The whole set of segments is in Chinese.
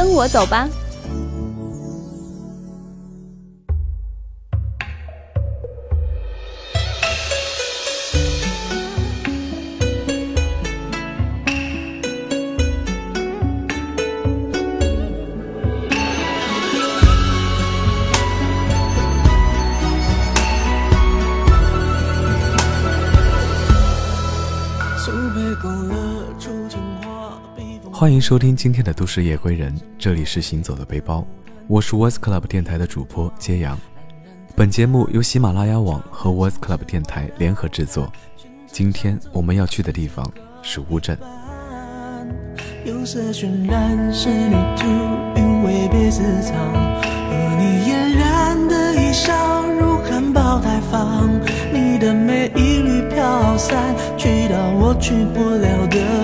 跟我走吧。欢迎收听今天的都市夜归人，这里是行走的背包，我是 Voice Club 电台的主播揭阳。本节目由喜马拉雅网和 Voice Club 电台联合制作。今天我们要去的地方是乌镇。有色渲染是旅途，韵味别私藏，和你嫣然的一笑如含苞待放，你的每一缕飘散，去到我去不了的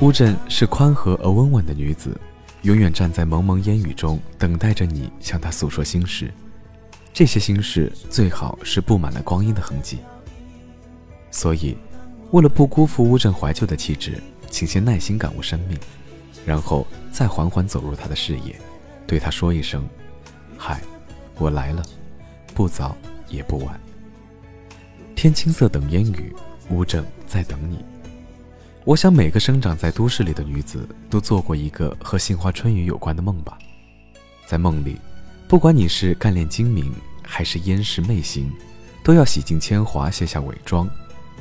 乌镇是宽和而温婉的女子，永远站在蒙蒙烟雨中，等待着你向她诉说心事。这些心事最好是布满了光阴的痕迹。所以，为了不辜负乌镇怀旧的气质，请先耐心感悟生命，然后再缓缓走入她的视野，对她说一声：“嗨，我来了，不早也不晚。”天青色等烟雨，乌镇在等你。我想，每个生长在都市里的女子都做过一个和杏花春雨有关的梦吧。在梦里，不管你是干练精明，还是烟视媚行，都要洗尽铅华，卸下伪装，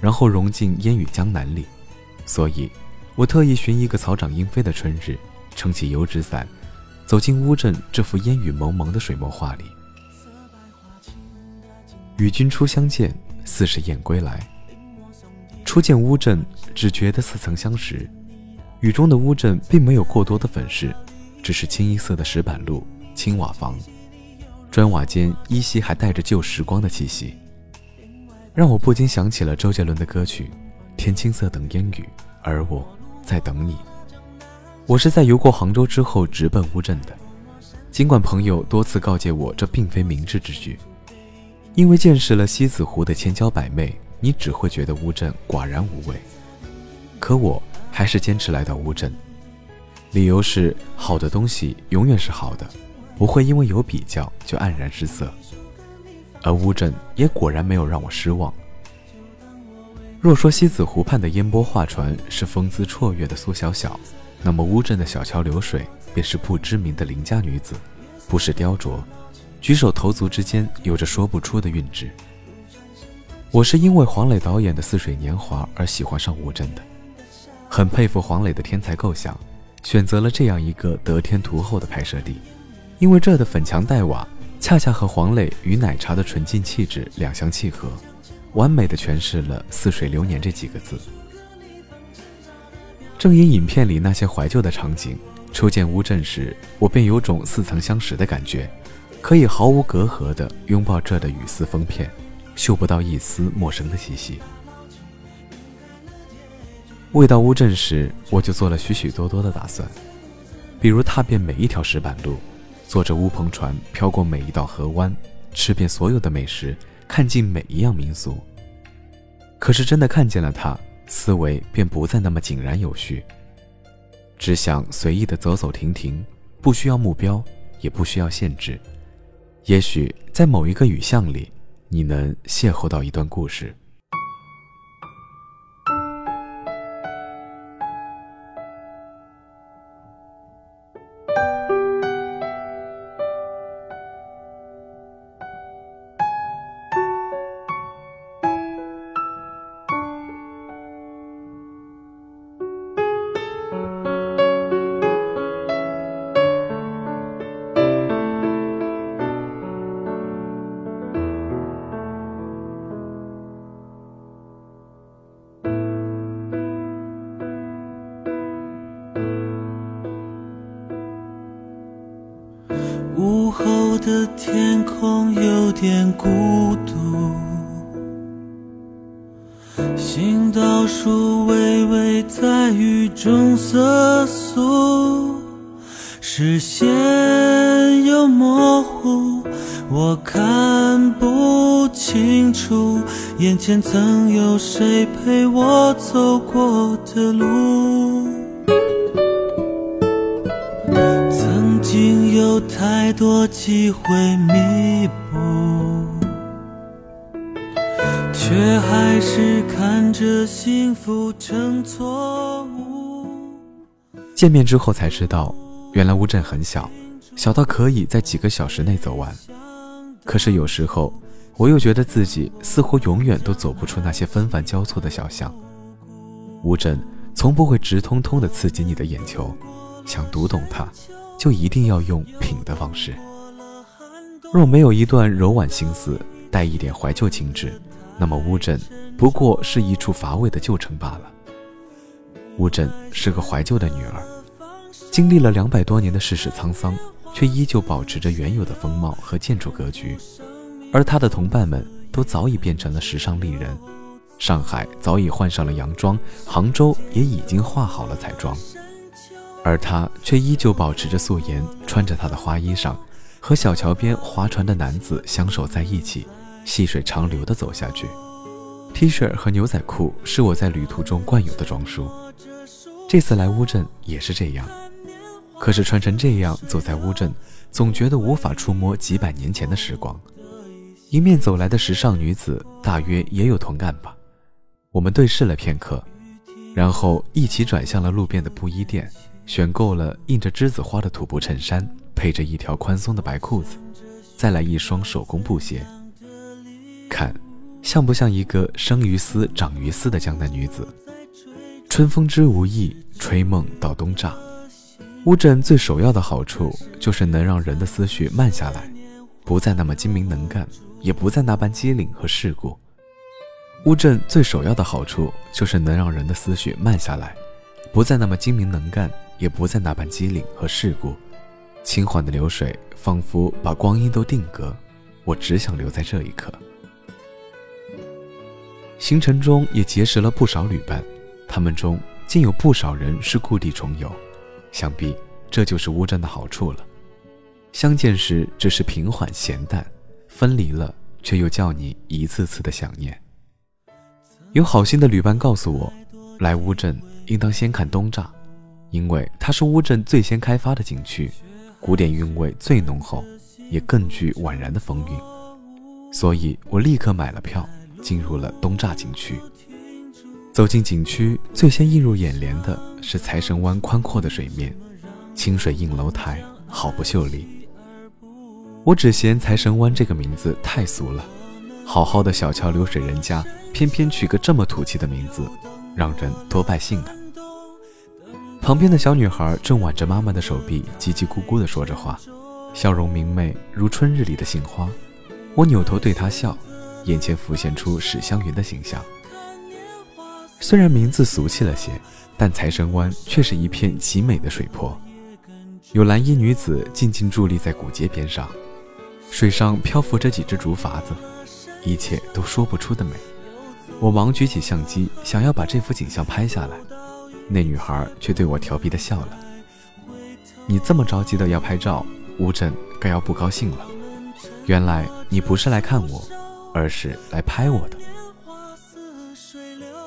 然后融进烟雨江南里。所以，我特意寻一个草长莺飞的春日，撑起油纸伞，走进乌镇这幅烟雨蒙蒙的水墨画里。与君初相见，似是燕归来。初见乌镇，只觉得似曾相识。雨中的乌镇并没有过多的粉饰，只是清一色的石板路、青瓦房，砖瓦间依稀还带着旧时光的气息，让我不禁想起了周杰伦的歌曲《天青色等烟雨》，而我在等你。我是在游过杭州之后直奔乌镇的，尽管朋友多次告诫我这并非明智之举，因为见识了西子湖的千娇百媚。你只会觉得乌镇寡然无味，可我还是坚持来到乌镇，理由是好的东西永远是好的，不会因为有比较就黯然失色，而乌镇也果然没有让我失望。若说西子湖畔的烟波画船是风姿绰约的苏小小，那么乌镇的小桥流水便是不知名的邻家女子，不是雕琢，举手投足之间有着说不出的韵致。我是因为黄磊导演的《似水年华》而喜欢上乌镇的，很佩服黄磊的天才构想，选择了这样一个得天独厚的拍摄地，因为这的粉墙黛瓦恰恰和黄磊与奶茶的纯净气质两相契合，完美的诠释了“似水流年”这几个字。正因影片里那些怀旧的场景，初见乌镇时，我便有种似曾相识的感觉，可以毫无隔阂地拥抱这的雨丝风片。嗅不到一丝陌生的气息。未到乌镇时，我就做了许许多多的打算，比如踏遍每一条石板路，坐着乌篷船飘过每一道河湾，吃遍所有的美食，看尽每一样民俗。可是真的看见了它，思维便不再那么井然有序，只想随意的走走停停，不需要目标，也不需要限制。也许在某一个雨巷里。你能邂逅到一段故事。视线又模糊，我看不清楚眼前曾有谁陪我走过的路。曾经有太多机会弥补，却还是看着幸福成错误。见面之后才知道，原来乌镇很小，小到可以在几个小时内走完。可是有时候，我又觉得自己似乎永远都走不出那些纷繁交错的小巷。乌镇从不会直通通的刺激你的眼球，想读懂它。就一定要用品的方式。若没有一段柔婉心思，带一点怀旧情致，那么乌镇不过是一处乏味的旧城罢了。乌镇是个怀旧的女儿，经历了两百多年的世事沧桑，却依旧保持着原有的风貌和建筑格局。而他的同伴们都早已变成了时尚丽人，上海早已换上了洋装，杭州也已经化好了彩妆。而他却依旧保持着素颜，穿着他的花衣裳，和小桥边划船的男子相守在一起，细水长流地走下去。T 恤和牛仔裤是我在旅途中惯有的装束，这次来乌镇也是这样。可是穿成这样走在乌镇，总觉得无法触摸几百年前的时光。迎面走来的时尚女子大约也有同感吧。我们对视了片刻，然后一起转向了路边的布衣店。选购了印着栀子花的土布衬衫，配着一条宽松的白裤子，再来一双手工布鞋。看，像不像一个生于斯、长于斯的江南女子？春风知无意，吹梦到东栅。乌镇最首要的好处就是能让人的思绪慢下来，不再那么精明能干，也不再那般机灵和世故。乌镇最首要的好处就是能让人的思绪慢下来，不再那么精明能干。也不再那般机灵和世故，轻缓的流水仿佛把光阴都定格，我只想留在这一刻。行程中也结识了不少旅伴，他们中竟有不少人是故地重游，想必这就是乌镇的好处了。相见时只是平缓闲淡，分离了却又叫你一次次的想念。有好心的旅伴告诉我，来乌镇应当先看东栅。因为它是乌镇最先开发的景区，古典韵味最浓厚，也更具宛然的风韵，所以我立刻买了票，进入了东栅景区。走进景区，最先映入眼帘的是财神湾宽阔的水面，清水映楼台，好不秀丽。我只嫌财神湾这个名字太俗了，好好的小桥流水人家，偏偏取个这么土气的名字，让人多败兴的。旁边的小女孩正挽着妈妈的手臂，叽叽咕咕地说着话，笑容明媚如春日里的杏花。我扭头对她笑，眼前浮现出史湘云的形象。虽然名字俗气了些，但财神湾却是一片极美的水泊，有蓝衣女子静静伫立在古街边上，水上漂浮着几只竹筏子，一切都说不出的美。我忙举起相机，想要把这幅景象拍下来。那女孩却对我调皮地笑了。你这么着急的要拍照，乌镇该要不高兴了。原来你不是来看我，而是来拍我的。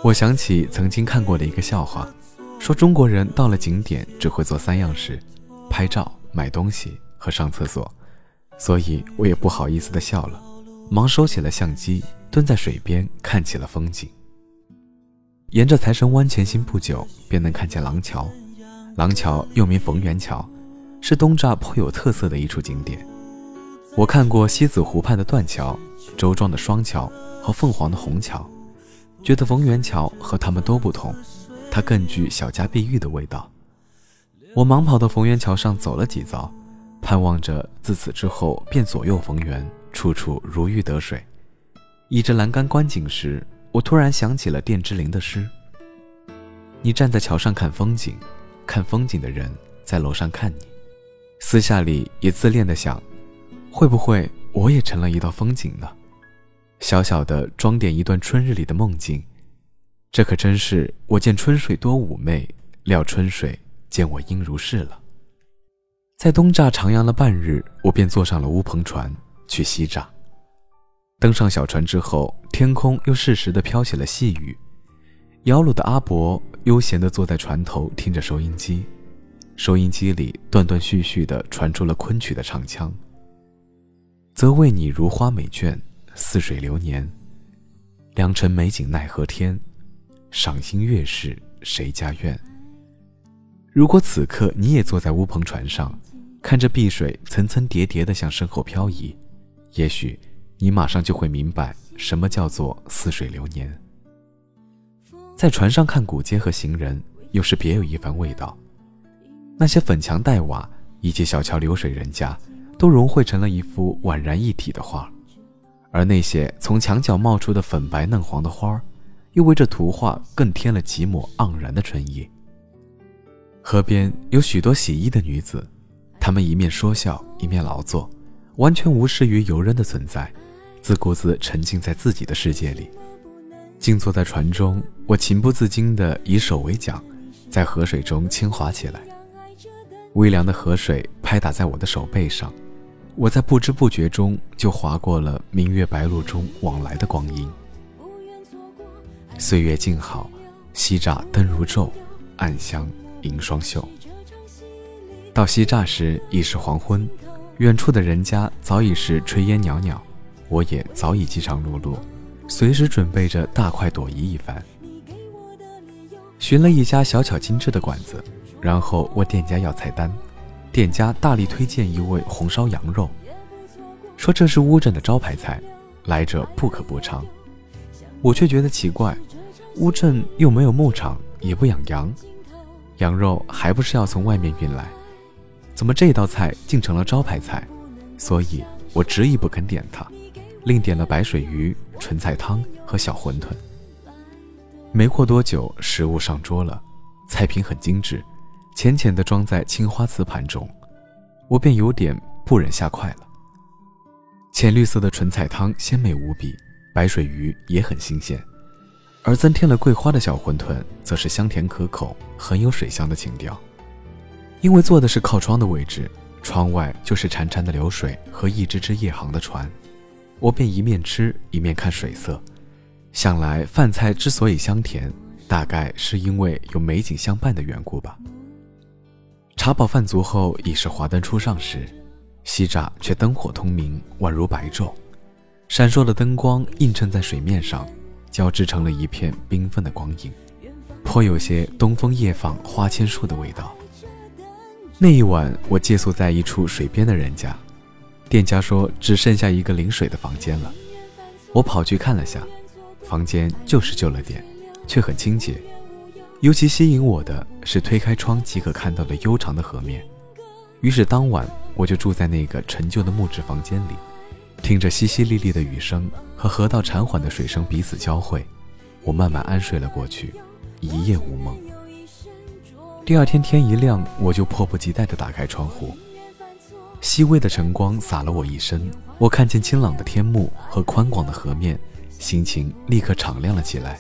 我想起曾经看过的一个笑话，说中国人到了景点只会做三样事：拍照、买东西和上厕所。所以我也不好意思地笑了，忙收起了相机，蹲在水边看起了风景。沿着财神湾前行不久，便能看见廊桥。廊桥又名逢源桥，是东栅颇有特色的一处景点。我看过西子湖畔的断桥、周庄的双桥和凤凰的虹桥，觉得逢源桥和他们都不同，它更具小家碧玉的味道。我忙跑到逢源桥上走了几遭，盼望着自此之后便左右逢源，处处如鱼得水。倚着栏杆观景时。我突然想起了卞之琳的诗：“你站在桥上看风景，看风景的人在楼上看你。”私下里也自恋的想：会不会我也成了一道风景呢？小小的装点一段春日里的梦境，这可真是我见春水多妩媚，料春水见我应如是了。在东栅徜徉了半日，我便坐上了乌篷船去西栅。登上小船之后，天空又适时的飘起了细雨。摇橹的阿伯悠闲地坐在船头，听着收音机，收音机里断断续续地传出了昆曲的唱腔。则为你如花美眷，似水流年。良辰美景奈何天，赏心悦事谁家院？如果此刻你也坐在乌篷船上，看着碧水层层叠叠的向身后漂移，也许。你马上就会明白什么叫做似水流年。在船上看古街和行人，又是别有一番味道。那些粉墙黛瓦以及小桥流水人家，都融汇成了一幅宛然一体的画。而那些从墙角冒出的粉白嫩黄的花儿，又为这图画更添了几抹盎然的春意。河边有许多洗衣的女子，她们一面说笑，一面劳作，完全无视于游人的存在。自顾自沉浸在自己的世界里，静坐在船中，我情不自禁地以手为桨，在河水中轻划起来。微凉的河水拍打在我的手背上，我在不知不觉中就划过了明月白露中往来的光阴。岁月静好，西栅灯如昼，暗香迎双袖。到西栅时已是黄昏，远处的人家早已是炊烟袅袅。我也早已饥肠辘辘，随时准备着大快朵颐一番。寻了一家小巧精致的馆子，然后问店家要菜单，店家大力推荐一味红烧羊肉，说这是乌镇的招牌菜，来者不可不尝。我却觉得奇怪，乌镇又没有牧场，也不养羊，羊肉还不是要从外面运来，怎么这道菜竟成了招牌菜？所以我执意不肯点它。另点了白水鱼、纯菜汤和小馄饨。没过多久，食物上桌了，菜品很精致，浅浅的装在青花瓷盘中，我便有点不忍下筷了。浅绿色的纯菜汤鲜美无比，白水鱼也很新鲜，而增添了桂花的小馄饨则是香甜可口，很有水乡的情调。因为坐的是靠窗的位置，窗外就是潺潺的流水和一只只夜航的船。我便一面吃一面看水色，想来饭菜之所以香甜，大概是因为有美景相伴的缘故吧。茶饱饭足后，已是华灯初上时，西栅却灯火通明，宛如白昼，闪烁的灯光映衬在水面上，交织成了一片缤纷的光影，颇有些东风夜放花千树的味道。那一晚，我借宿在一处水边的人家。店家说只剩下一个临水的房间了，我跑去看了下，房间就是旧了点，却很清洁。尤其吸引我的是推开窗即可看到的悠长的河面。于是当晚我就住在那个陈旧的木质房间里，听着淅淅沥沥的雨声和河道潺缓的水声彼此交汇，我慢慢安睡了过去，一夜无梦。第二天天一亮，我就迫不及待地打开窗户。细微的晨光洒了我一身，我看见清朗的天幕和宽广的河面，心情立刻敞亮了起来。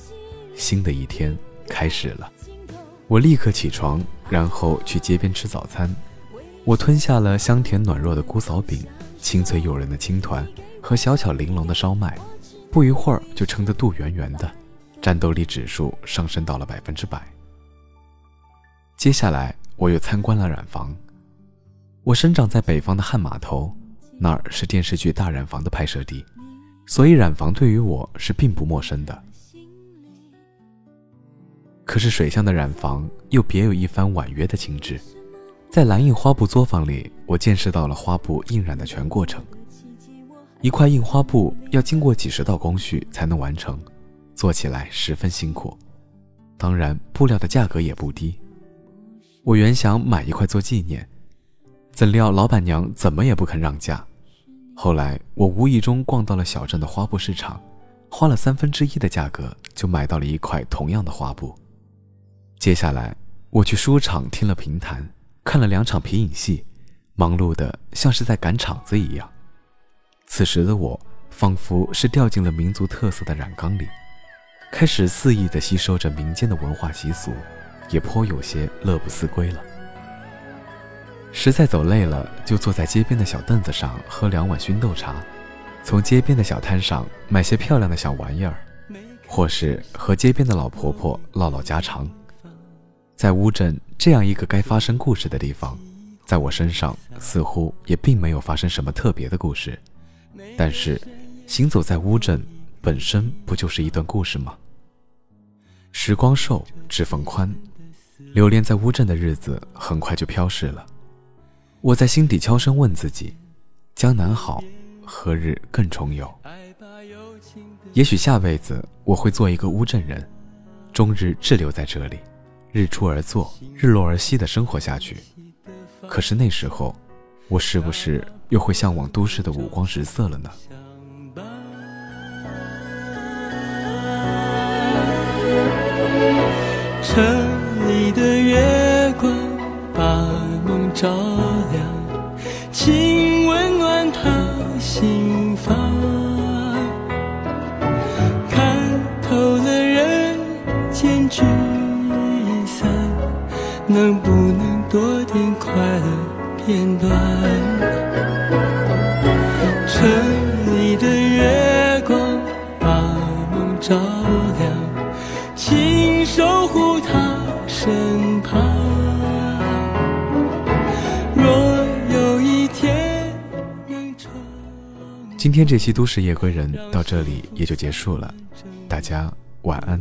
新的一天开始了，我立刻起床，然后去街边吃早餐。我吞下了香甜暖糯的姑嫂饼、清脆诱人的青团和小巧玲珑的烧麦，不一会儿就撑得肚圆圆的，战斗力指数上升到了百分之百。接下来，我又参观了染房。我生长在北方的汉码头，那儿是电视剧《大染坊》的拍摄地，所以染坊对于我是并不陌生的。可是水乡的染坊又别有一番婉约的情致，在蓝印花布作坊里，我见识到了花布印染的全过程。一块印花布要经过几十道工序才能完成，做起来十分辛苦。当然，布料的价格也不低。我原想买一块做纪念。怎料老板娘怎么也不肯让价，后来我无意中逛到了小镇的花布市场，花了三分之一的价格就买到了一块同样的花布。接下来我去书场听了评弹，看了两场皮影戏，忙碌的像是在赶场子一样。此时的我，仿佛是掉进了民族特色的染缸里，开始肆意地吸收着民间的文化习俗，也颇有些乐不思归了。实在走累了，就坐在街边的小凳子上喝两碗熏豆茶，从街边的小摊上买些漂亮的小玩意儿，或是和街边的老婆婆唠唠家常。在乌镇这样一个该发生故事的地方，在我身上似乎也并没有发生什么特别的故事。但是，行走在乌镇本身不就是一段故事吗？时光瘦，指缝宽，流连在乌镇的日子很快就飘逝了。我在心底悄声问自己：江南好，何日更重游？也许下辈子我会做一个乌镇人，终日滞留在这里，日出而作，日落而息的生活下去。可是那时候，我是不是又会向往都市的五光十色了呢？城里的月光把梦照亮。请温暖他心房，片段？城里的月光把梦照亮，请守护他身旁。今天这期《都市夜归人》到这里也就结束了，大家晚安。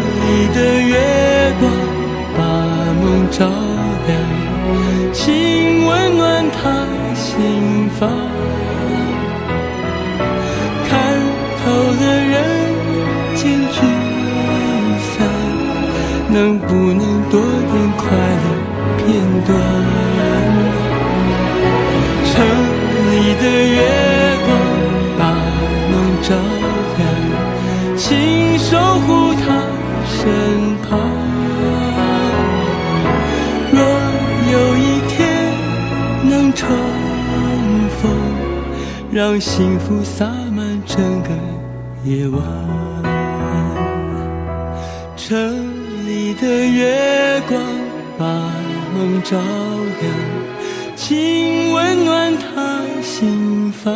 城里的月光把梦照亮，请温暖他心房。看透了人间聚散，能不能多点快乐？片段，城里的月光把梦照身旁。若有一天能重逢，让幸福洒满整个夜晚，城里的月光把。梦照亮，请温暖他心房。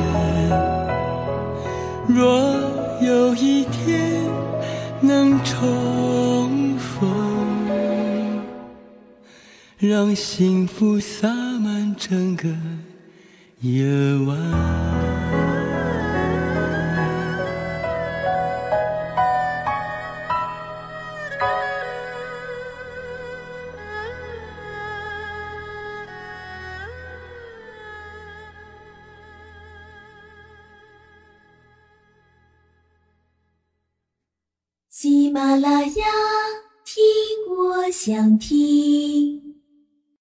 若有一天能重逢，让幸福洒满整个夜晚。想听。